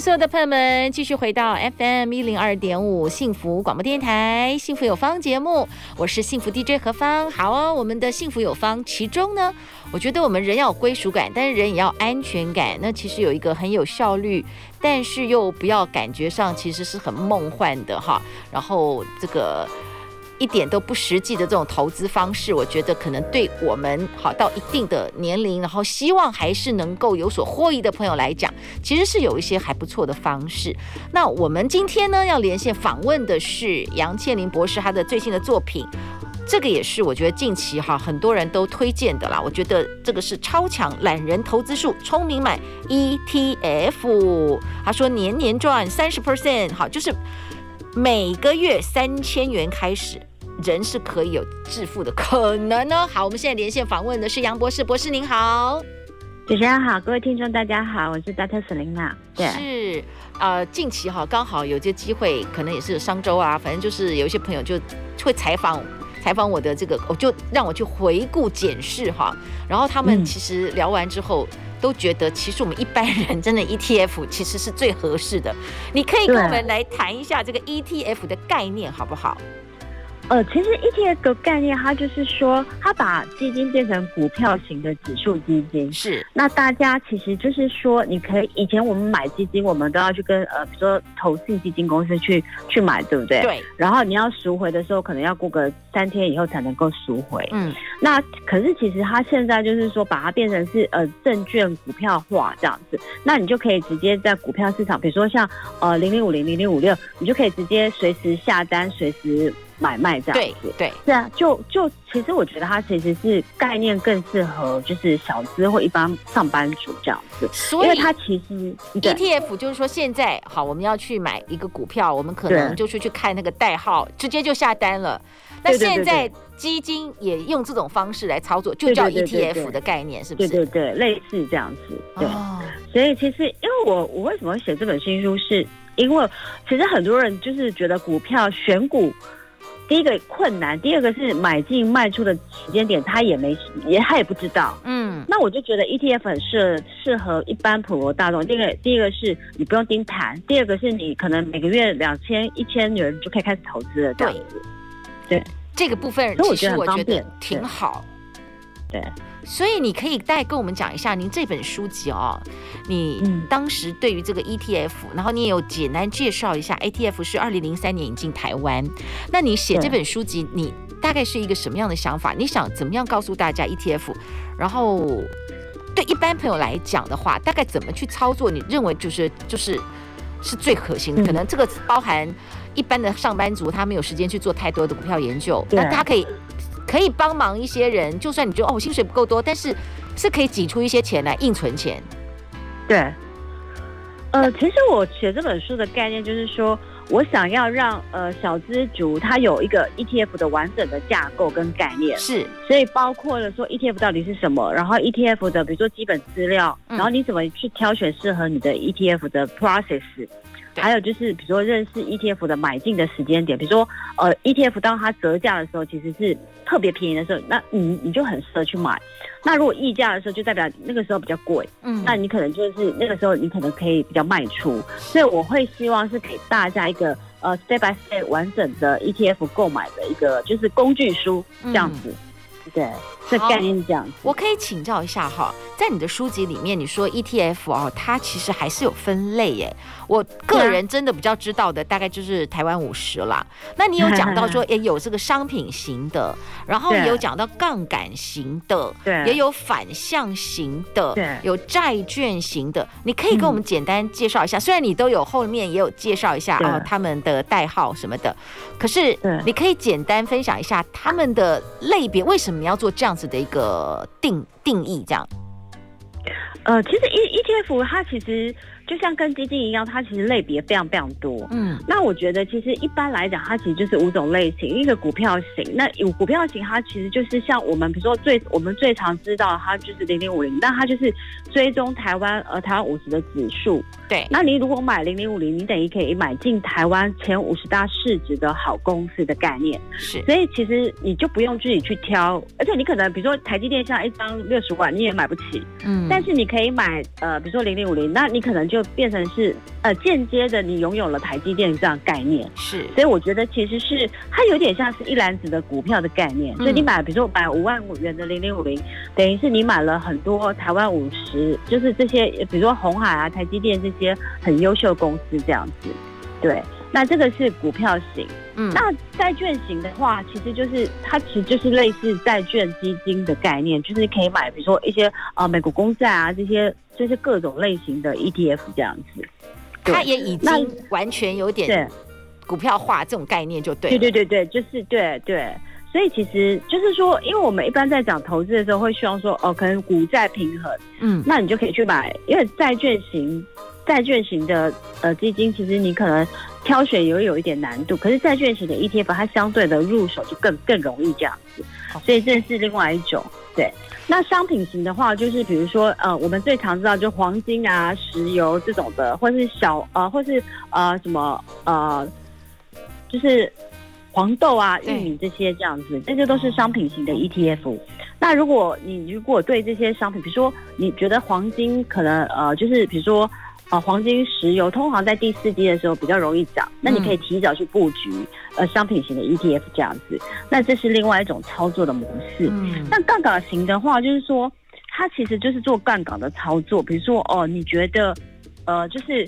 所有的朋友们继续回到 FM 一零二点五幸福广播电台幸福有方节目，我是幸福 DJ 何方。好哦，我们的幸福有方，其中呢，我觉得我们人要有归属感，但是人也要安全感。那其实有一个很有效率，但是又不要感觉上其实是很梦幻的哈。然后这个。一点都不实际的这种投资方式，我觉得可能对我们好到一定的年龄，然后希望还是能够有所获益的朋友来讲，其实是有一些还不错的方式。那我们今天呢要连线访问的是杨倩琳博士，他的最新的作品，这个也是我觉得近期哈很多人都推荐的啦。我觉得这个是超强懒人投资术，聪明买 ETF。他说年年赚三十 percent，好，就是每个月三千元开始。人是可以有致富的可能呢。好，我们现在连线访问的是杨博士，博士您好，主持人好，各位听众大家好，我是 Dr. Selina。对，是呃，近期哈刚好有些机会，可能也是商周啊，反正就是有一些朋友就会采访采访我的这个，我就让我去回顾检视哈，然后他们其实聊完之后、嗯、都觉得，其实我们一般人真的 ETF 其实是最合适的。你可以跟我们来谈一下这个 ETF 的概念好不好？呃，其实 ETF 的概念，它就是说，它把基金变成股票型的指数基金。是。那大家其实就是说，你可以以前我们买基金，我们都要去跟呃，比如说投信基金公司去去买，对不对？对。然后你要赎回的时候，可能要过个三天以后才能够赎回。嗯。那可是其实它现在就是说，把它变成是呃证券股票化这样子，那你就可以直接在股票市场，比如说像呃零零五零零零五六，你就可以直接随时下单，随时。买卖这样子，对对，是啊，就就其实我觉得它其实是概念更适合就是小资或一般上班族这样子，所以因为它其实 ETF 就是说现在好，我们要去买一个股票，我们可能就是去看那个代号，直接就下单了。那现在基金也用这种方式来操作，就叫 ETF 的概念，是不是？对对对，类似这样子。对，哦、所以其实因为我我为什么会写这本新书，是因为其实很多人就是觉得股票选股。第一个困难，第二个是买进卖出的时间点，他也没也他也不知道。嗯，那我就觉得 ETF 很适适合一般普罗大众。第一个第一个是你不用盯盘，第二个是你可能每个月两千一千元就可以开始投资了，这样子。对，对这个部分其实我觉得挺好。对。对所以你可以再跟我们讲一下您这本书籍哦，你当时对于这个 ETF，然后你也有简单介绍一下 ETF 是二零零三年引进台湾。那你写这本书籍，你大概是一个什么样的想法？你想怎么样告诉大家 ETF？然后对一般朋友来讲的话，大概怎么去操作？你认为就是就是是最可行的？可能这个包含一般的上班族，他没有时间去做太多的股票研究，那他可以。可以帮忙一些人，就算你觉得哦，薪水不够多，但是是可以挤出一些钱来硬存钱。对，呃，其实我写这本书的概念就是说，我想要让呃小资族他有一个 ETF 的完整的架构跟概念。是，所以包括了说 ETF 到底是什么，然后 ETF 的比如说基本资料，然后你怎么去挑选适合你的 ETF 的 process。还有就是，比如说认识 ETF 的买进的时间点，比如说呃 ETF 当它折价的时候，其实是特别便宜的时候，那你你就很适合去买。那如果溢价的时候，就代表那个时候比较贵，嗯，那你可能就是那个时候你可能可以比较卖出。所以我会希望是给大家一个呃 step by step 完整的 ETF 购买的一个就是工具书这样子。嗯、对，这概念是这样子。我可以请教一下哈，在你的书籍里面，你说 ETF 哦，它其实还是有分类耶。我个人真的比较知道的，大概就是台湾五十啦。那你有讲到说，也有这个商品型的，然后也有讲到杠杆型的，对，也有反向型的，对，有债券型的。你可以跟我们简单介绍一下，虽然你都有后面也有介绍一下啊，他们的代号什么的，可是你可以简单分享一下他们的类别，为什么要做这样子的一个定定义这样？呃，其实 E ETF 它其实。就像跟基金一样，它其实类别非常非常多。嗯，那我觉得其实一般来讲，它其实就是五种类型，一个股票型。那有股票型，它其实就是像我们比如说最我们最常知道，它就是零零五零，那它就是追踪台湾呃台湾五十的指数。对，那你如果买零零五零，你等于可以买进台湾前五十大市值的好公司的概念。是，所以其实你就不用自己去挑，而且你可能比如说台积电像一张六十万，你也买不起。嗯，但是你可以买呃比如说零零五零，那你可能就。就变成是呃间接的，你拥有了台积电这样概念，是，所以我觉得其实是它有点像是一篮子的股票的概念，嗯、所以你买，比如说买五万元的零零五零，等于是你买了很多台湾五十，就是这些，比如说红海啊、台积电这些很优秀公司这样子，对。那这个是股票型，嗯，那债券型的话，其实就是它其实就是类似债券基金的概念，就是可以买，比如说一些啊、呃、美国公债啊这些，就是各种类型的 ETF 这样子。它也已经完全有点股票化这种概念，就对。对对对对，就是对对。所以其实就是说，因为我们一般在讲投资的时候，会希望说哦，可能股债平衡，嗯，那你就可以去买，因为债券型。债券型的呃基金，其实你可能挑选也会有一点难度，可是债券型的 ETF 它相对的入手就更更容易这样子，所以这是另外一种。对，那商品型的话，就是比如说呃，我们最常知道就黄金啊、石油这种的，或是小呃，或是呃什么呃，就是黄豆啊、玉米这些这样子，这些都是商品型的 ETF。那如果你如果对这些商品，比如说你觉得黄金可能呃，就是比如说。啊，黄金、石油通常在第四季的时候比较容易涨，那你可以提早去布局，呃，商品型的 ETF 这样子。那这是另外一种操作的模式。嗯，那杠杆型的话，就是说它其实就是做杠杆的操作。比如说，哦，你觉得，呃，就是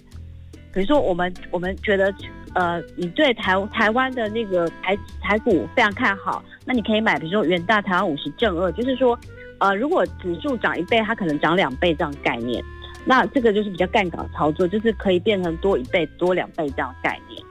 比如说我们我们觉得，呃，你对台台湾的那个台台股非常看好，那你可以买，比如说元大台湾五十正二，就是说，呃，如果指数涨一倍，它可能涨两倍这样概念。那这个就是比较杠杆操作，就是可以变成多一倍、多两倍这样概念。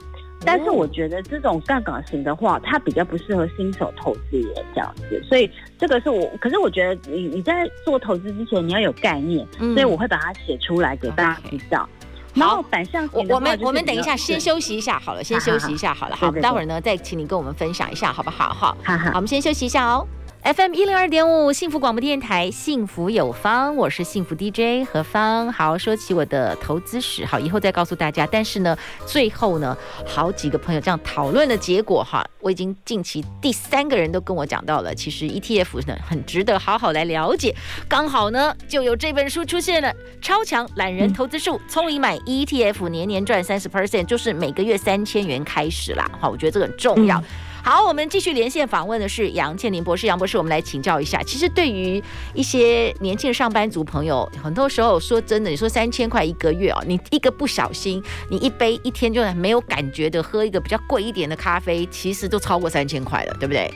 但是我觉得这种杠杆型的话，它比较不适合新手投资人这样子。所以这个是我，可是我觉得你你在做投资之前，你要有概念，嗯、所以我会把它写出来给大家知道。然后反向我们我们等一下先休息一下好了，先休息一下好了，好，待会儿呢再请你跟我们分享一下好不好？好，好，好，我们先休息一下哦。FM 一零二点五，幸福广播电台，幸福有方，我是幸福 DJ 何芳。好，说起我的投资史，好，以后再告诉大家。但是呢，最后呢，好几个朋友这样讨论的结果，哈，我已经近期第三个人都跟我讲到了，其实 ETF 呢很值得好好来了解。刚好呢，就有这本书出现了，《超强懒人投资术》，从你买 ETF 年年赚三十 percent，就是每个月三千元开始啦。好，我觉得这个很重要。嗯好，我们继续连线访问的是杨倩林博士。杨博士，我们来请教一下。其实对于一些年轻的上班族朋友，很多时候说真的，你说三千块一个月哦，你一个不小心，你一杯一天就没有感觉的喝一个比较贵一点的咖啡，其实都超过三千块了，对不对？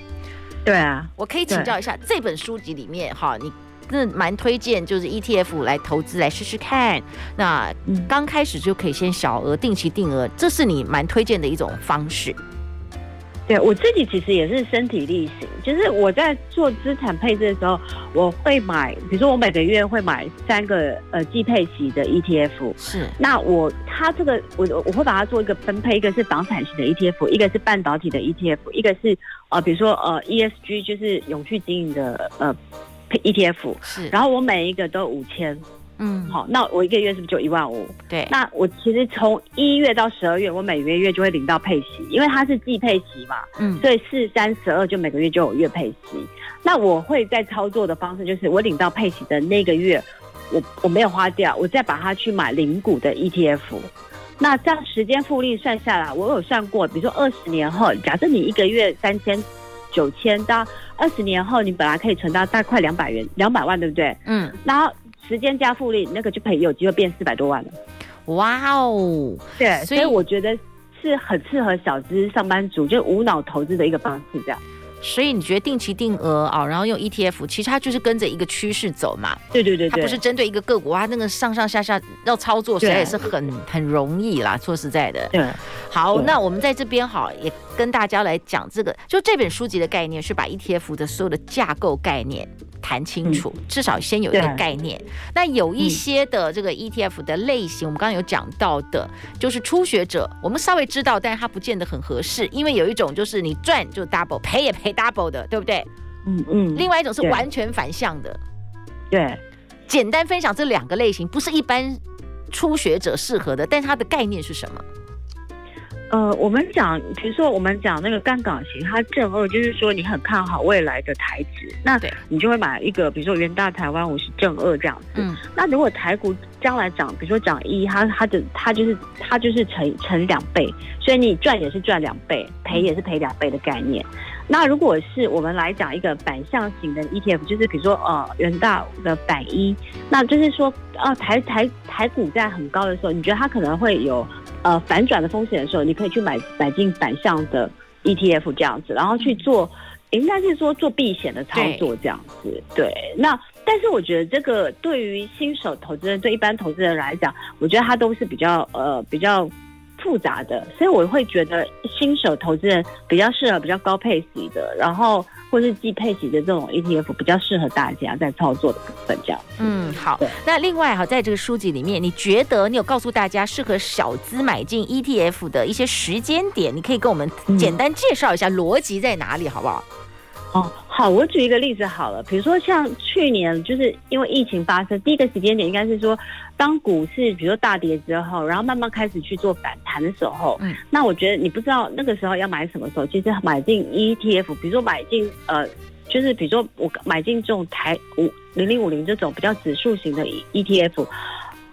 对啊，我可以请教一下，这本书籍里面哈，你真的蛮推荐就是 ETF 来投资来试试看。那刚开始就可以先小额定期定额，这是你蛮推荐的一种方式。对，我自己其实也是身体力行，就是我在做资产配置的时候，我会买，比如说我每个月会买三个呃季配型的 ETF，是，那我它这个我我会把它做一个分配，一个是房产型的 ETF，一个是半导体的 ETF，一个是呃比如说呃 ESG 就是永续经营的呃 ETF，是，然后我每一个都五千。嗯，好，那我一个月是不是就一万五？对，那我其实从一月到十二月，我每个月就会领到配息，因为它是季配息嘛，嗯，所以四三十二就每个月就有月配息。那我会在操作的方式就是，我领到配息的那个月，我我没有花掉，我再把它去买零股的 ETF。那这样时间复利算下来，我有算过，比如说二十年后，假设你一个月三千九千，到二十年后，你本来可以存到大概快两百元，两百万，对不对？嗯，然后。时间加复利，那个就可以有机会变四百多万了。哇哦，对，所以我觉得是很适合小资上班族，就无脑投资的一个方式，这样。所以你觉得定期定额啊，然后用 ETF，其实它就是跟着一个趋势走嘛。对对对，它不是针对一个个股啊，那个上上下下要操作，实在也是很很容易啦。说实在的，对。好，那我们在这边好也跟大家来讲这个，就这本书籍的概念是把 ETF 的所有的架构概念谈清楚，嗯、至少先有一个概念。那有一些的这个 ETF 的类型，嗯、我们刚刚有讲到的，就是初学者，我们稍微知道，但是它不见得很合适，因为有一种就是你赚就 double，赔也赔 double 的，对不对？嗯嗯。另外一种是完全反向的。对。简单分享这两个类型，不是一般初学者适合的，但是它的概念是什么？呃，我们讲，比如说我们讲那个杠杆型，它正二就是说你很看好未来的台指，那你就会买一个，比如说元大台湾五十正二这样子。嗯。那如果台股将来涨，比如说涨一，它它的它就是它就是乘乘两倍，所以你赚也是赚两倍，赔也是赔两倍的概念。那如果是我们来讲一个反向型的 ETF，就是比如说呃元大的反一，那就是说啊、呃、台台台股在很高的时候，你觉得它可能会有。呃，反转的风险的时候，你可以去买买进反向的 ETF 这样子，然后去做，应该是说做避险的操作这样子。对，对，那但是我觉得这个对于新手投资人，对一般投资人来讲，我觉得他都是比较呃比较复杂的，所以我会觉得新手投资人比较适合比较高配息的，然后。或是低配息的这种 ETF 比较适合大家在操作的部分，这样。嗯，好。那另外哈，在这个书籍里面，你觉得你有告诉大家适合小资买进 ETF 的一些时间点，你可以跟我们简单介绍一下逻辑在哪里，好不好？哦，好，我举一个例子好了，比如说像去年，就是因为疫情发生，第一个时间点应该是说，当股市比如说大跌之后，然后慢慢开始去做反弹的时候，嗯，那我觉得你不知道那个时候要买什么时候，其实买进 ETF，比如说买进呃，就是比如说我买进这种台五零零五零这种比较指数型的 ETF。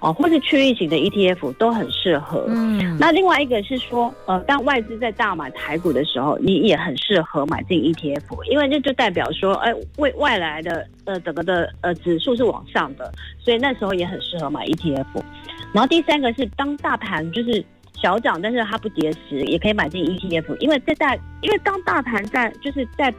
哦，或是区域型的 ETF 都很适合。嗯，那另外一个是说，呃，当外资在大买台股的时候，你也很适合买进 ETF，因为这就代表说，哎、呃，未外来的呃整个的呃指数是往上的，所以那时候也很适合买 ETF。然后第三个是当大盘就是小涨，但是它不跌时，也可以买进 ETF，因为在大，因为当大盘在就是在。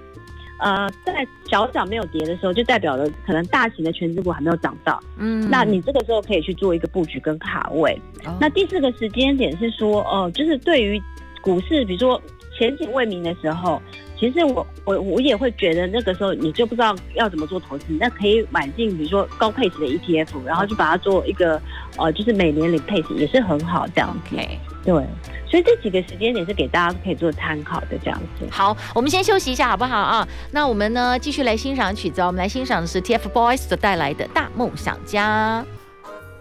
呃，在小涨没有跌的时候，就代表了可能大型的权值股还没有涨到。嗯，那你这个时候可以去做一个布局跟卡位。哦、那第四个时间点是说，哦、呃，就是对于股市，比如说前景未明的时候，其实我我我也会觉得那个时候你就不知道要怎么做投资，那可以买进比如说高配置的 ETF，然后就把它做一个呃，就是每年领配置也是很好这样子。Okay. 对。所以这几个时间点是给大家可以做参考的，这样子。好，我们先休息一下，好不好啊？那我们呢，继续来欣赏曲子。我们来欣赏的是 TFBOYS 所带来的大梦想家。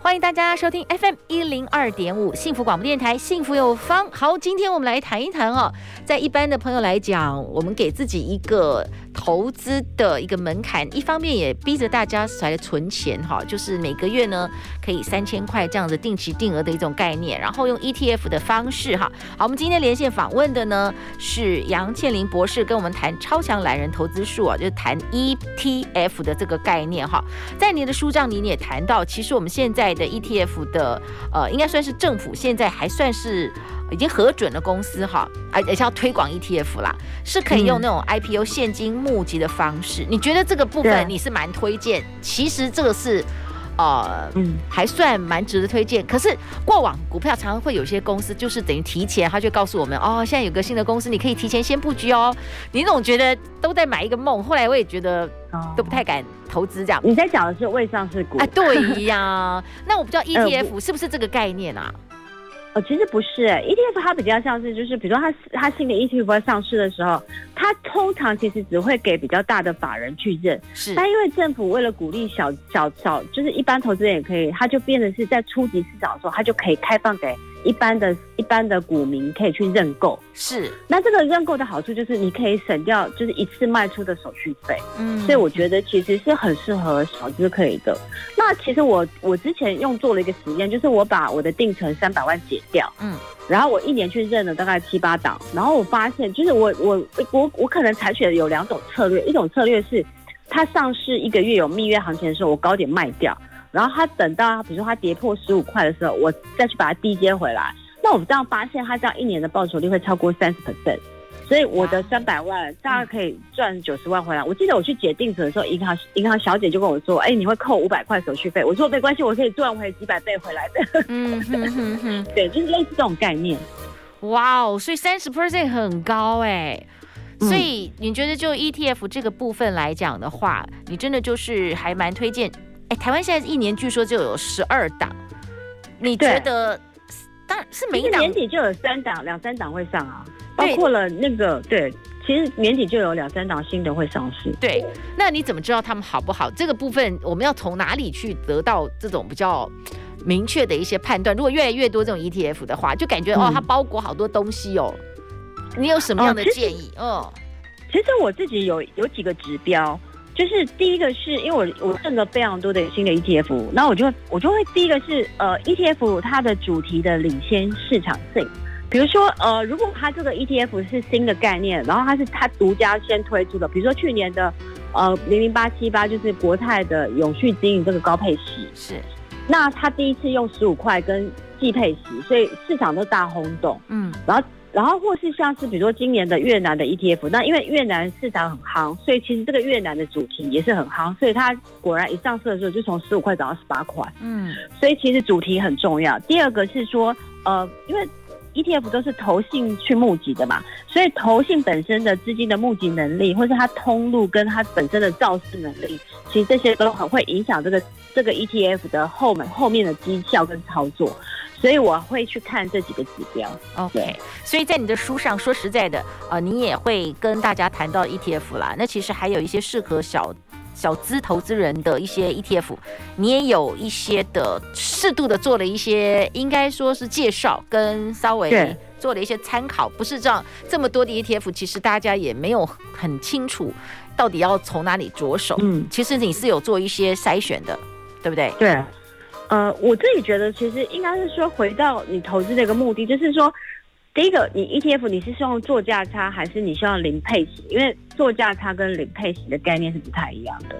欢迎大家收听 FM 一零二点五幸福广播电台，幸福有方。好，今天我们来谈一谈哦，在一般的朋友来讲，我们给自己一个投资的一个门槛，一方面也逼着大家来存钱哈，就是每个月呢可以三千块这样子定期定额的一种概念，然后用 ETF 的方式哈。好，我们今天连线访问的呢是杨倩琳博士，跟我们谈超强懒人投资术啊，就是谈 ETF 的这个概念哈。在你的书上，你也谈到，其实我们现在。的 ETF 的呃，应该算是政府现在还算是已经核准的公司哈，而且要推广 ETF 啦，是可以用那种 IPO 现金募集的方式。嗯、你觉得这个部分你是蛮推荐？其实这个是呃，嗯，还算蛮值得推荐。可是过往股票常常会有些公司就是等于提前，他就告诉我们哦，现在有个新的公司，你可以提前先布局哦。你总觉得都在买一个梦，后来我也觉得都不太敢。投资这样，你在讲的是未上市股啊？对呀，那我不知道 ETF 是不是这个概念啊？呃，其实不是，ETF 它比较像是就是，比如说它它新的 ETF 在上市的时候，它通常其实只会给比较大的法人去认，是。但因为政府为了鼓励小小小，就是一般投资人也可以，它就变成是在初级市场的时候，它就可以开放给。一般的一般的股民可以去认购，是。那这个认购的好处就是你可以省掉就是一次卖出的手续费，嗯，所以我觉得其实是很适合小资可以的。那其实我我之前用做了一个实验，就是我把我的定存三百万解掉，嗯，然后我一年去认了大概七八档，然后我发现就是我我我我可能采取的有两种策略，一种策略是它上市一个月有蜜月行情的时候，我高点卖掉。然后他等到，比如说他跌破十五块的时候，我再去把它低接回来。那我们这样发现，它这样一年的报酬率会超过三十 percent，所以我的三百万大概可以赚九十万回来。我记得我去解定存的时候，银行银行小姐就跟我说：“哎，你会扣五百块手续费。”我说：“没关系，我可以赚回几百倍回来的。”嗯哼哼哼，对，就是类似这种概念。哇哦，所以三十 percent 很高哎。所以你觉得就 ETF 这个部分来讲的话，你真的就是还蛮推荐。哎，台湾现在一年据说就有十二档，你觉得？当然是每一档年底就有三档、两三档会上啊，包括了那个对，其实年底就有两三档新的会上市。对，那你怎么知道他们好不好？这个部分我们要从哪里去得到这种比较明确的一些判断？如果越来越多这种 ETF 的话，就感觉、嗯、哦，它包裹好多东西哦。你有什么样的建议？嗯、哦，其实我自己有有几个指标，就是第一个是因为我我认了非常多的新的 ETF，那我就会我就会第一个是呃 ETF 它的主题的领先市场性，比如说呃如果它这个 ETF 是新的概念，然后它是它独家先推出的，比如说去年的呃零零八七八就是国泰的永续经营这个高配息，是，那它第一次用十五块跟季配息，所以市场都大轰动，嗯，然后。然后或是像是比如说今年的越南的 ETF，那因为越南市场很夯，所以其实这个越南的主题也是很夯，所以它果然一上市的时候就从十五块涨到十八块。嗯，所以其实主题很重要。第二个是说，呃，因为 ETF 都是投信去募集的嘛，所以投信本身的资金的募集能力，或是它通路跟它本身的造势能力，其实这些都很会影响这个这个 ETF 的后门后面的绩效跟操作。所以我会去看这几个指标。OK，所以在你的书上说实在的，呃，你也会跟大家谈到 ETF 啦。那其实还有一些适合小小资投资人的一些 ETF，你也有一些的适度的做了一些，应该说是介绍跟稍微做了一些参考。不是这样这么多的 ETF，其实大家也没有很清楚到底要从哪里着手。嗯，其实你是有做一些筛选的，对不对？对。呃，我自己觉得，其实应该是说，回到你投资的一个目的，就是说，第一个，你 ETF 你是希望做价差，还是你希望零配息？因为做价差跟零配息的概念是不太一样的。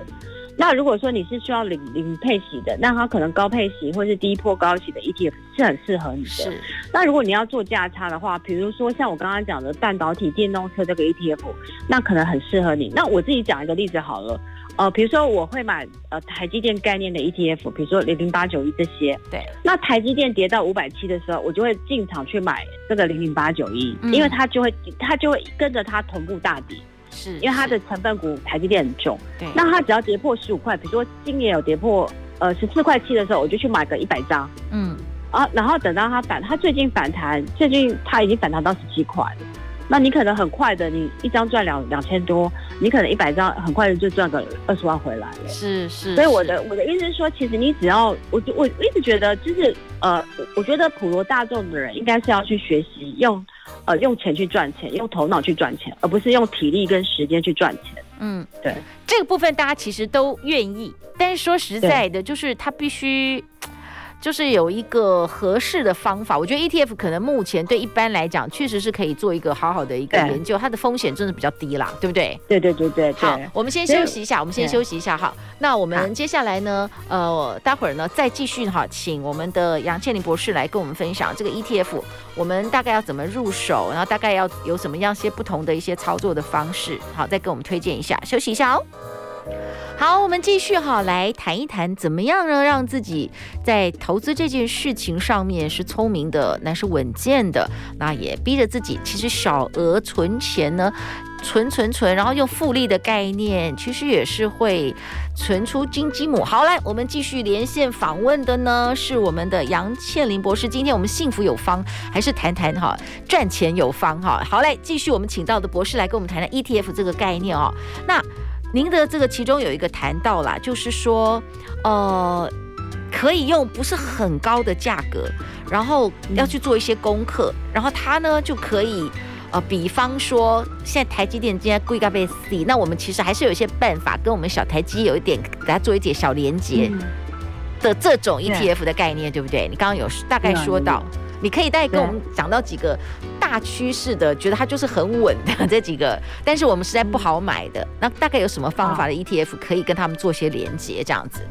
那如果说你是需要零零配息的，那它可能高配息或是低波高息的 ETF 是很适合你的。是。那如果你要做价差的话，比如说像我刚刚讲的半导体、电动车这个 ETF，那可能很适合你。那我自己讲一个例子好了。呃，比如说我会买呃台积电概念的 ETF，比如说零零八九一这些。对。那台积电跌到五百七的时候，我就会进场去买这个零零八九一，因为它就会它就会跟着它同步大跌。是。因为它的成分股台积电很重。对。那它只要跌破十五块，比如说今年有跌破呃十四块七的时候，我就去买个一百张。嗯。啊，然后等到它反，它最近反弹，最近它已经反弹到十七块了。那你可能很快的，你一张赚两两千多，你可能一百张很快的就赚个二十万回来了。是是，所以我的我的意思是说，其实你只要我我我一直觉得就是呃，我觉得普罗大众的人应该是要去学习用呃用钱去赚钱，用头脑去赚钱，而不是用体力跟时间去赚钱。嗯，对，这个部分大家其实都愿意，但是说实在的，就是他必须。就是有一个合适的方法，我觉得 ETF 可能目前对一般来讲，确实是可以做一个好好的一个研究，它的风险真的比较低啦，对不对？对对对对。好，我们先休息一下，我们先休息一下哈。那我们接下来呢，呃，待会儿呢再继续哈，请我们的杨倩玲博士来跟我们分享这个 ETF，我们大概要怎么入手，然后大概要有什么样些不同的一些操作的方式，好，再给我们推荐一下。休息一下哦。好，我们继续哈，来谈一谈怎么样呢，让自己在投资这件事情上面是聪明的，那是稳健的，那也逼着自己，其实小额存钱呢，存存存，然后用复利的概念，其实也是会存出金鸡母。好，来，我们继续连线访问的呢，是我们的杨倩玲博士。今天我们幸福有方，还是谈谈哈赚钱有方哈？好，来继续，我们请到的博士来跟我们谈谈 ETF 这个概念哦。那您的这个其中有一个谈到啦，就是说，呃，可以用不是很高的价格，然后要去做一些功课，然后它呢就可以，呃，比方说现在台积电今天贵咖被 C，那我们其实还是有一些办法跟我们小台积有一点给它做一点小连接的这种 ETF 的概念，对不对？你刚刚有大概说到。你可以再跟我们讲到几个大趋势的，觉得它就是很稳的这几个，但是我们实在不好买的，那大概有什么方法的 ETF 可以跟他们做些连接这样子？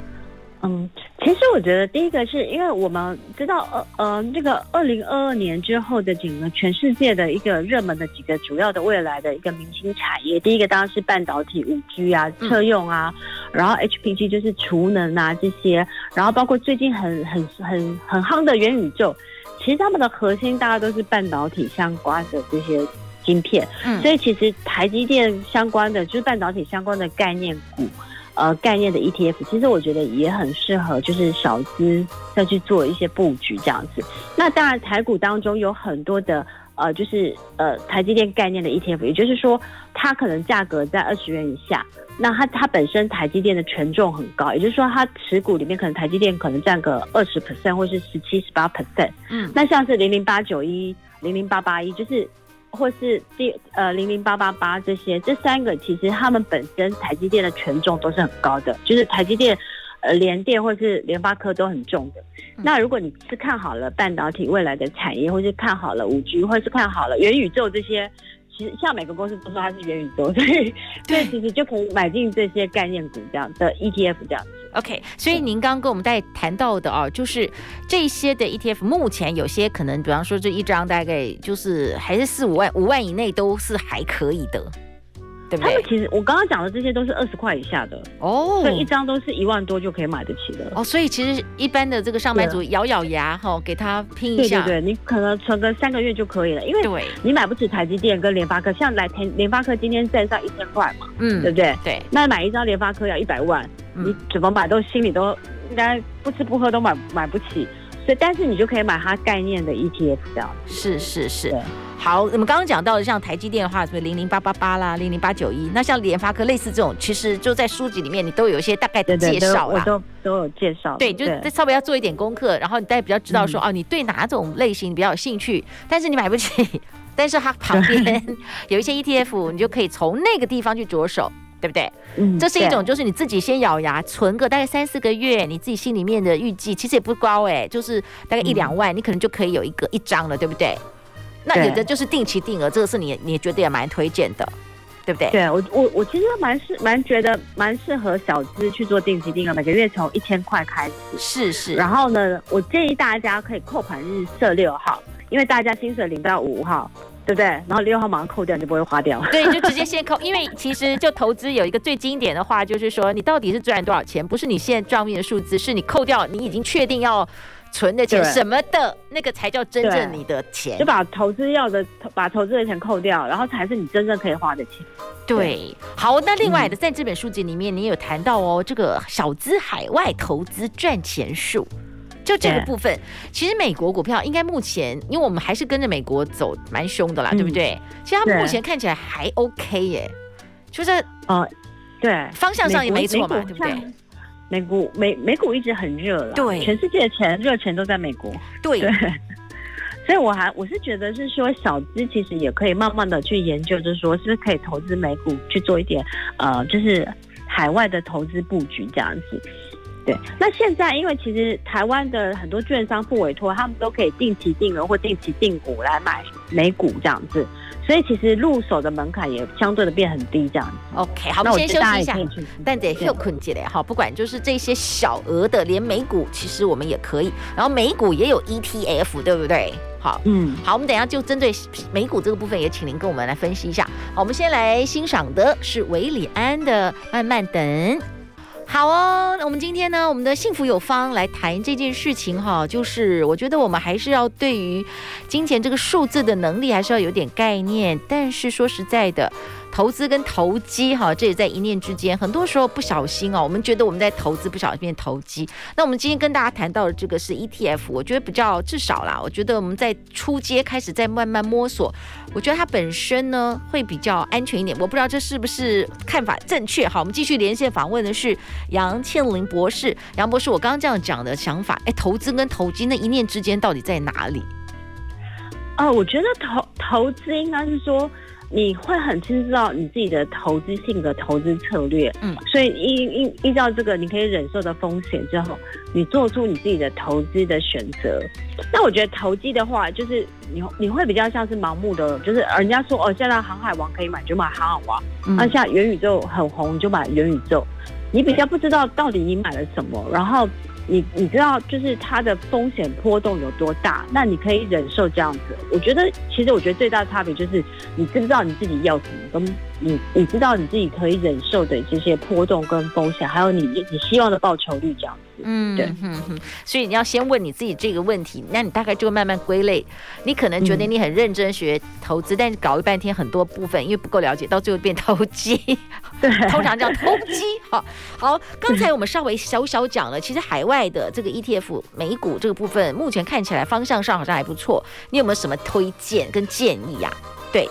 嗯，其实我觉得第一个是因为我们知道，呃呃，这个二零二二年之后的整个全世界的一个热门的几个主要的未来的一个明星产业，第一个当然是半导体、五 G 啊、车用啊，然后 HPG 就是储能啊这些，然后包括最近很很很很夯的元宇宙。其实他们的核心大家都是半导体相关的这些晶片，嗯，所以其实台积电相关的就是半导体相关的概念股，呃，概念的 ETF，其实我觉得也很适合，就是小资再去做一些布局这样子。那当然，台股当中有很多的。呃，就是呃，台积电概念的 ETF，也就是说，它可能价格在二十元以下。那它它本身台积电的权重很高，也就是说，它持股里面可能台积电可能占个二十 percent 或是十七、十八 percent。嗯，那像是零零八九一、零零八八一，就是或是第呃零零八八八这些，这三个其实他们本身台积电的权重都是很高的，就是台积电。呃，联电或是联发科都很重的。那如果你是看好了半导体未来的产业，或是看好了五 G，或是看好了元宇宙这些，其实像每个公司都说它是元宇宙，所以对，其实就可以买进这些概念股这样的 ETF 这样子。OK，所以您刚刚跟我们在谈到的哦，就是这些的 ETF，目前有些可能，比方说这一张大概就是还是四五万，五万以内都是还可以的。对对，他们其实我刚刚讲的这些都是二十块以下的哦，所以一张都是一万多就可以买得起的。哦。所以其实一般的这个上班族咬咬牙哈、哦，给他拼一下，对对对，你可能存个三个月就可以了，因为你买不起台积电跟联发科，像来联联发科今天站上一千块嘛，嗯，对不对？对，那买一张联发科要一百万，嗯、你怎么买都心里都应该不吃不喝都买买不起，所以但是你就可以买它概念的 ETF 这样，是是是。好，我们刚刚讲到的，像台积电的话，什么零零八八八啦，零零八九一，那像联发科类似这种，其实就在书籍里面，你都有一些大概的介绍啦，对对对，都都有介绍。对，就是稍微要做一点功课，然后你大家比较知道说，嗯、哦，你对哪种类型比较有兴趣，但是你买不起，但是它旁边 有一些 ETF，你就可以从那个地方去着手，对不对？嗯，这是一种，就是你自己先咬牙存个大概三四个月，你自己心里面的预计其实也不高哎，就是大概一两万，嗯、你可能就可以有一个一张了，对不对？那有的就是定期定额，这个是你你觉得也蛮推荐的，对不对？对我我我其实蛮适蛮觉得蛮适合小资去做定期定额，每个月从一千块开始。是是。然后呢，我建议大家可以扣款日设六号，因为大家薪水领到五号，对不对？然后六号马上扣掉，你就不会花掉。对，就直接先扣，因为其实就投资有一个最经典的话，就是说你到底是赚多少钱，不是你现在账面的数字，是你扣掉你已经确定要。存的钱什么的，那个才叫真正你的钱。就把投资要的，把投资的钱扣掉，然后才是你真正可以花的钱。对，对好，那另外的，在这本书籍里面，你有谈到哦，这个小资海外投资赚钱术，就这个部分，其实美国股票应该目前，因为我们还是跟着美国走，蛮凶的啦，嗯、对不对？其实它目前看起来还 OK 耶，就是呃，对，方向上也没错嘛，对不对？美股美美股一直很热了，对，全世界的钱热钱都在美国，对，对，所以我还我是觉得是说小资其实也可以慢慢的去研究，就是说是不是可以投资美股去做一点呃，就是海外的投资布局这样子。对，那现在因为其实台湾的很多券商、不委托，他们都可以定期定额或定期定股来买美股这样子。所以其实入手的门槛也相对的变很低，这样子。OK，好，我们先休息一下，但得休困起来哈。不管就是这些小额的，连美股其实我们也可以，然后美股也有 ETF，对不对？好，嗯，好，我们等一下就针对美股这个部分，也请您跟我们来分析一下。好，我们先来欣赏的是韦礼安的《慢慢等》。好哦，我们今天呢，我们的幸福有方来谈这件事情哈，就是我觉得我们还是要对于金钱这个数字的能力还是要有点概念，但是说实在的。投资跟投机，哈，这也在一念之间。很多时候不小心哦，我们觉得我们在投资，不小心变投机。那我们今天跟大家谈到的这个是 ETF，我觉得比较至少啦，我觉得我们在初阶开始在慢慢摸索，我觉得它本身呢会比较安全一点。我不知道这是不是看法正确？好，我们继续连线访问的是杨倩玲博士。杨博士，我刚刚这样讲的想法，哎，投资跟投机那一念之间到底在哪里？哦，我觉得投投资应该是说。你会很清楚知道你自己的投资性格、投资策略，嗯，所以依依依照这个你可以忍受的风险之后，你做出你自己的投资的选择。那我觉得投机的话，就是你你会比较像是盲目的，就是人家说哦，现在航海王可以买，就买航海王；那现在元宇宙很红，就买元宇宙。你比较不知道到底你买了什么，然后。你你知道，就是它的风险波动有多大？那你可以忍受这样子。我觉得，其实我觉得最大的差别就是，你知不知道你自己要什么，跟你你知道你自己可以忍受的这些波动跟风险，还有你你希望的报酬率这样子。嗯，对，所以你要先问你自己这个问题，那你大概就会慢慢归类。你可能觉得你很认真学投资，嗯、但是搞了半天很多部分因为不够了解，到最后变投机。对，通常叫投机。好，好，刚才我们稍微小小讲了，其实海外的这个 ETF 美股这个部分，目前看起来方向上好像还不错。你有没有什么推荐跟建议呀、啊？对。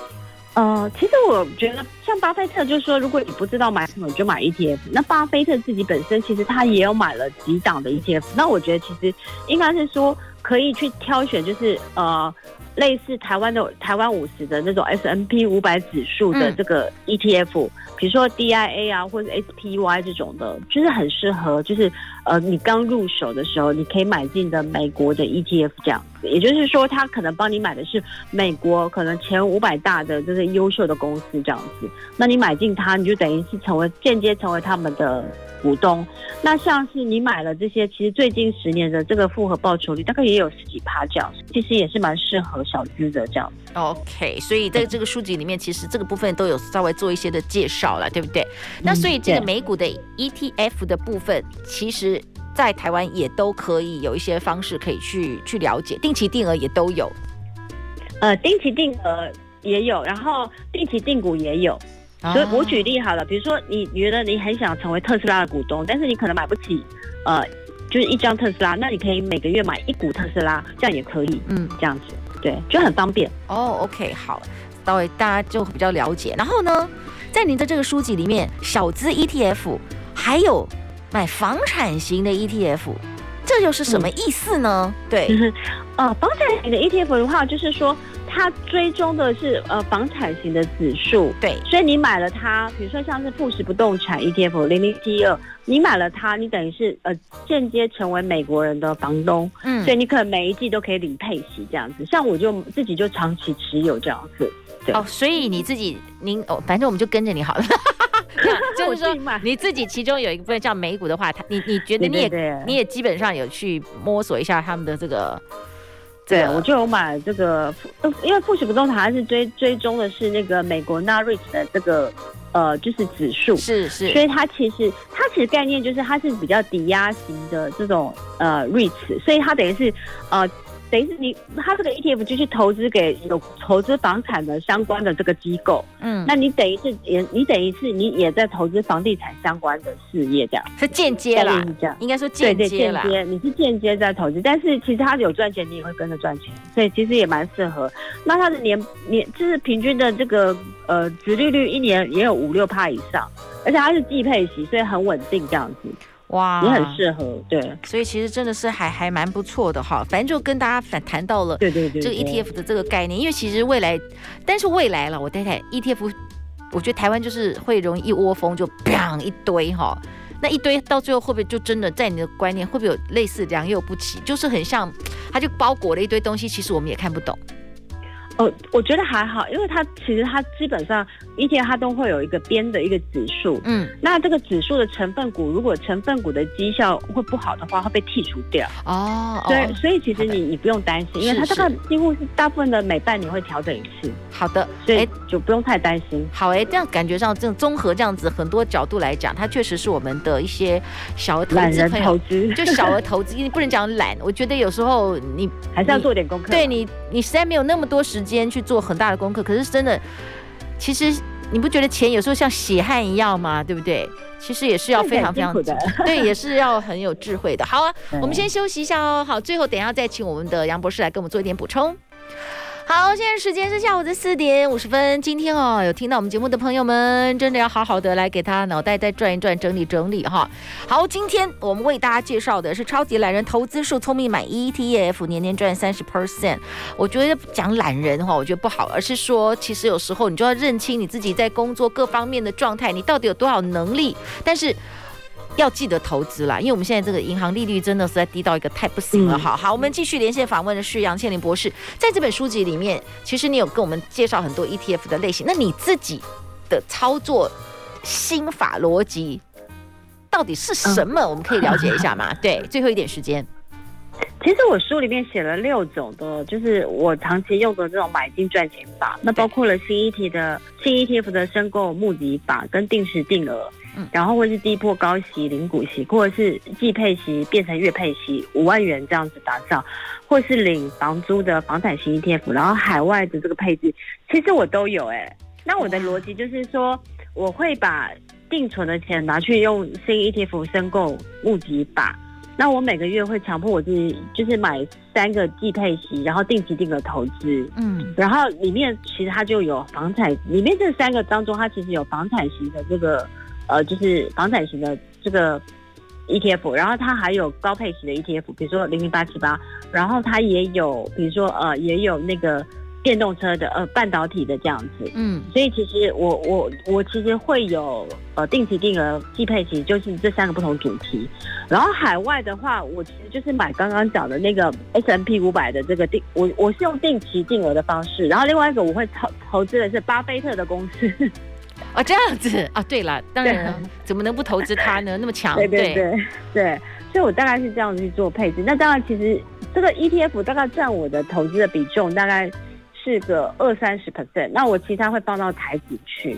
呃，其实我觉得像巴菲特就是说，如果你不知道买什么，你就买 ETF。那巴菲特自己本身其实他也有买了几档的 ETF。那我觉得其实应该是说可以去挑选，就是呃类似台湾的台湾五十的那种 S&P 五百指数的这个 ETF，嗯、比如说 DIA 啊或者 SPY 这种的，就是很适合，就是呃你刚入手的时候你可以买进的美国的 ETF 这样子。也就是说，他可能帮你买的是美国可能前五百大的这些优秀的公司这样子，那你买进它，你就等于是成为间接成为他们的股东。那像是你买了这些，其实最近十年的这个复合报酬率大概也有十几趴这样，其实也是蛮适合小资的这样。OK，所以在这个书籍里面，其实这个部分都有稍微做一些的介绍了，对不对？那所以这个美股的 ETF 的部分，其实。在台湾也都可以有一些方式可以去去了解，定期定额也都有，呃，定期定额也有，然后定期定股也有。所以我举例好了，比如说你觉得你很想成为特斯拉的股东，但是你可能买不起，呃，就是一张特斯拉，那你可以每个月买一股特斯拉，这样也可以，嗯，这样子，对，就很方便。哦，OK，好，稍微大家就比较了解。然后呢，在您的这个书籍里面，小资 ETF 还有。买房产型的 ETF，这又是什么意思呢？嗯、对，呃，房产型的 ETF 的话，就是说它追踪的是呃房产型的指数，对，所以你买了它，比如说像是富时不动产 ETF 零零七二，你买了它，你等于是呃间接成为美国人的房东，嗯，所以你可能每一季都可以领配息这样子。像我就自己就长期持有这样子，对。哦，所以你自己您哦，反正我们就跟着你好了。就是说，你自己其中有一部分叫美股的话，他你你觉得你也你也基本上有去摸索一下他们的这个，对，我就有买这个，因为富士不动产它是追追踪的是那个美国纳瑞的这个呃，就是指数，是是，所以它其实它其实概念就是它是比较抵押型的这种呃 REITs，所以它等于是呃。等于是你，他这个 ETF 就是投资给有投资房产的相关的这个机构，嗯，那你等于是也，你等于是你也在投资房地产相关的事业，这样。是间接啦，这样。应该说间接对间接，你是间接在投资，但是其实他有赚钱，你也会跟着赚钱，所以其实也蛮适合。那它的年年就是平均的这个呃殖利率一年也有五六趴以上，而且它是季配息，所以很稳定这样子。哇，也很适合，对，所以其实真的是还还蛮不错的哈。反正就跟大家反谈到了，对对对，这个 ETF 的这个概念，因为其实未来，但是未来了，我太太 ETF，我觉得台湾就是会容易一窝蜂就砰一堆哈，那一堆到最后会不会就真的在你的观念会不会有类似良莠不齐，就是很像，它就包裹了一堆东西，其实我们也看不懂。哦，我觉得还好，因为它其实它基本上一天它都会有一个编的一个指数，嗯，那这个指数的成分股，如果成分股的绩效会不好的话，会被剔除掉。哦，对，所以其实你你不用担心，因为它大概几乎是大部分的每半年会调整一次。好的，所以就不用太担心。好哎，这样感觉上这种综合这样子很多角度来讲，它确实是我们的一些小额投资朋友，投资就小额投资，你不能讲懒，我觉得有时候你还是要做点功课。对你，你实在没有那么多时间。间去做很大的功课，可是真的，其实你不觉得钱有时候像血汗一样吗？对不对？其实也是要非常非常的 对，也是要很有智慧的。好啊，我们先休息一下哦。好，最后等一下再请我们的杨博士来跟我们做一点补充。好，现在时间是下午的四点五十分。今天哦，有听到我们节目的朋友们，真的要好好的来给他脑袋再转一转，整理整理哈。好，今天我们为大家介绍的是超级懒人投资术，聪明买 ETF，年年赚三十 percent。我觉得讲懒人哈，我觉得不好，而是说，其实有时候你就要认清你自己在工作各方面的状态，你到底有多少能力，但是。要记得投资啦，因为我们现在这个银行利率真的实在低到一个太不行了。好好，我们继续连线访问的是杨倩玲博士，在这本书籍里面，其实你有跟我们介绍很多 ETF 的类型，那你自己的操作心法逻辑到底是什么？我们可以了解一下吗？对，最后一点时间。其实我书里面写了六种的，就是我长期用的这种买进赚钱法，那包括了新 ETF 的新 ETF 的申购募集法跟定时定额，嗯，然后或是低破高息零股息，或者是季配息变成月配息五万元这样子打造，或是领房租的房产型 ETF，然后海外的这个配置，其实我都有哎、欸。那我的逻辑就是说，我会把定存的钱拿去用新 ETF 申购募集法。那我每个月会强迫我自己，就是买三个季配息，然后定期定额投资，嗯，然后里面其实它就有房产，里面这三个当中，它其实有房产型的这个，呃，就是房产型的这个 ETF，然后它还有高配型的 ETF，比如说零零八七八，然后它也有，比如说呃，也有那个。电动车的呃半导体的这样子，嗯，所以其实我我我其实会有呃定期定额季配型，就是这三个不同主题。然后海外的话，我其实就是买刚刚讲的那个 S M P 五百的这个定，我我是用定期定额的方式。然后另外一个我会投投资的是巴菲特的公司。哦，这样子啊，对了，当然怎么能不投资它呢？那么强，对对对对，所以我大概是这样子去做配置。那当然，其实这个 ETF 大概占我的投资的比重大概。是个二三十 percent，那我其他会放到台股去，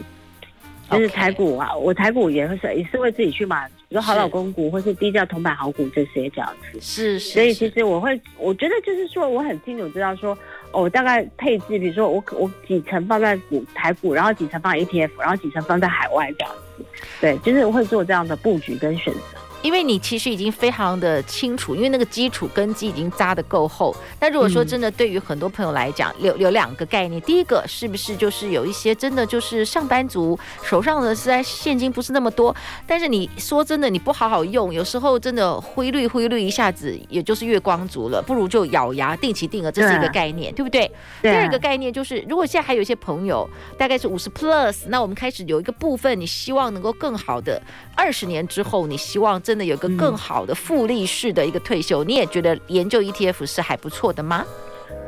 就是台股啊我台股也会是也是会自己去买，比如好老公股或是低价铜板好股这些这样子。是，是，所以其实我会，我觉得就是说，我很清楚知道说，我大概配置，比如说我我几层放在股台股，然后几层放在 ETF，然后几层放在海外这样子。对，就是会做这样的布局跟选择。因为你其实已经非常的清楚，因为那个基础根基已经扎得够厚。那如果说真的对于很多朋友来讲，有有两个概念，第一个是不是就是有一些真的就是上班族手上的实在现金不是那么多，但是你说真的你不好好用，有时候真的挥绿挥绿一下子也就是月光族了，不如就咬牙定期定额，这是一个概念，对，对不对？对。第二个概念就是，如果现在还有一些朋友大概是五十 plus，那我们开始有一个部分，你希望能够更好的二十年之后，你希望。真的有个更好的复利式的一个退休，嗯，你也觉得研究 ETF 是还不错的吗？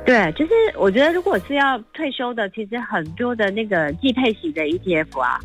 对，就是我觉得如果是要退休的，其实很多的那个季配型的 ETF 啊，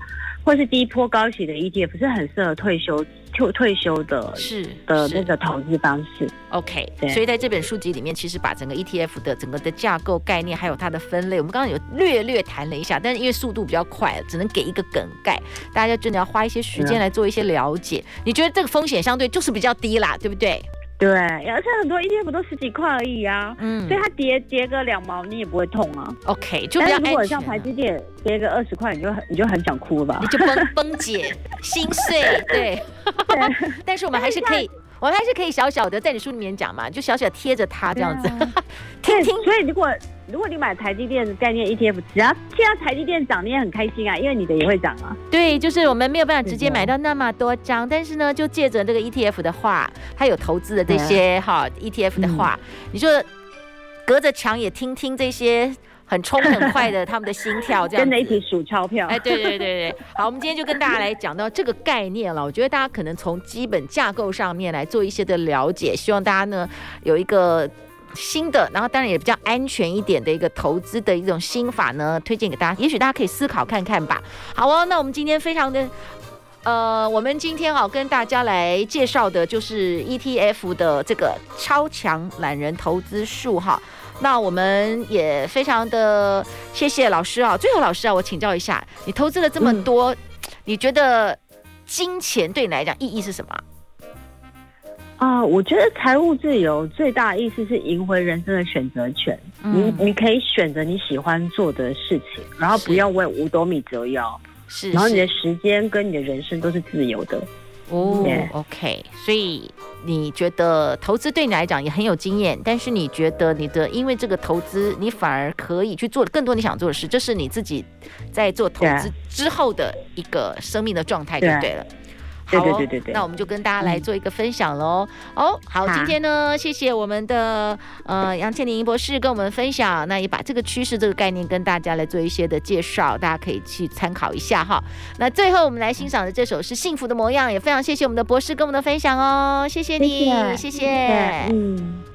或是低波高息的 ETF 是很适合退休。退退休的，是的那个投资方式。OK，对。所以在这本书籍里面，其实把整个 ETF 的整个的架构概念，还有它的分类，我们刚刚有略略谈了一下，但是因为速度比较快，只能给一个梗概，大家真的要花一些时间来做一些了解。你觉得这个风险相对就是比较低啦，对不对？对，而且很多 ETF 都十几块而已啊，嗯，所以它跌跌个两毛，你也不会痛啊。OK，就比较。如果像台积电跌个二十块，你就很你就很想哭了吧？你就崩崩解心碎，对。对 但是我们还是可以。我们还是可以小小的在你书里面讲嘛，就小小贴着它这样子，啊、听听。所以如果如果你买台积电概念 ETF，只要现在台积电涨，你也很开心啊，因为你的也会涨啊。对，就是我们没有办法直接买到那么多张，但是呢，就借着这个 ETF 的话，它有投资的这些哈、啊、ETF 的话，嗯、你就隔着墙也听听这些。很冲很快的，他们的心跳这样，跟着一起数钞票。哎，对对对对，好，我们今天就跟大家来讲到这个概念了。我觉得大家可能从基本架构上面来做一些的了解，希望大家呢有一个新的，然后当然也比较安全一点的一个投资的一种心法呢，推荐给大家。也许大家可以思考看看吧。好哦，那我们今天非常的，呃，我们今天啊跟大家来介绍的就是 ETF 的这个超强懒人投资术哈。那我们也非常的谢谢老师啊！最后老师啊，我请教一下，你投资了这么多，嗯、你觉得金钱对你来讲意义是什么？啊、呃，我觉得财务自由最大的意思是赢回人生的选择权。嗯、你你可以选择你喜欢做的事情，然后不要为五斗米折腰。是，然后你的时间跟你的人生都是自由的。哦、oh，OK，所以你觉得投资对你来讲也很有经验，但是你觉得你的因为这个投资，你反而可以去做更多你想做的事，这是你自己在做投资之后的一个生命的状态，就对了。好、哦，对对对对对，那我们就跟大家来做一个分享喽。嗯、哦，好，今天呢，谢谢我们的呃 杨倩玲博士跟我们分享，那也把这个趋势这个概念跟大家来做一些的介绍，大家可以去参考一下哈。那最后我们来欣赏的这首是《幸福的模样》，也非常谢谢我们的博士跟我们的分享哦，谢谢你，谢谢。谢谢谢谢嗯。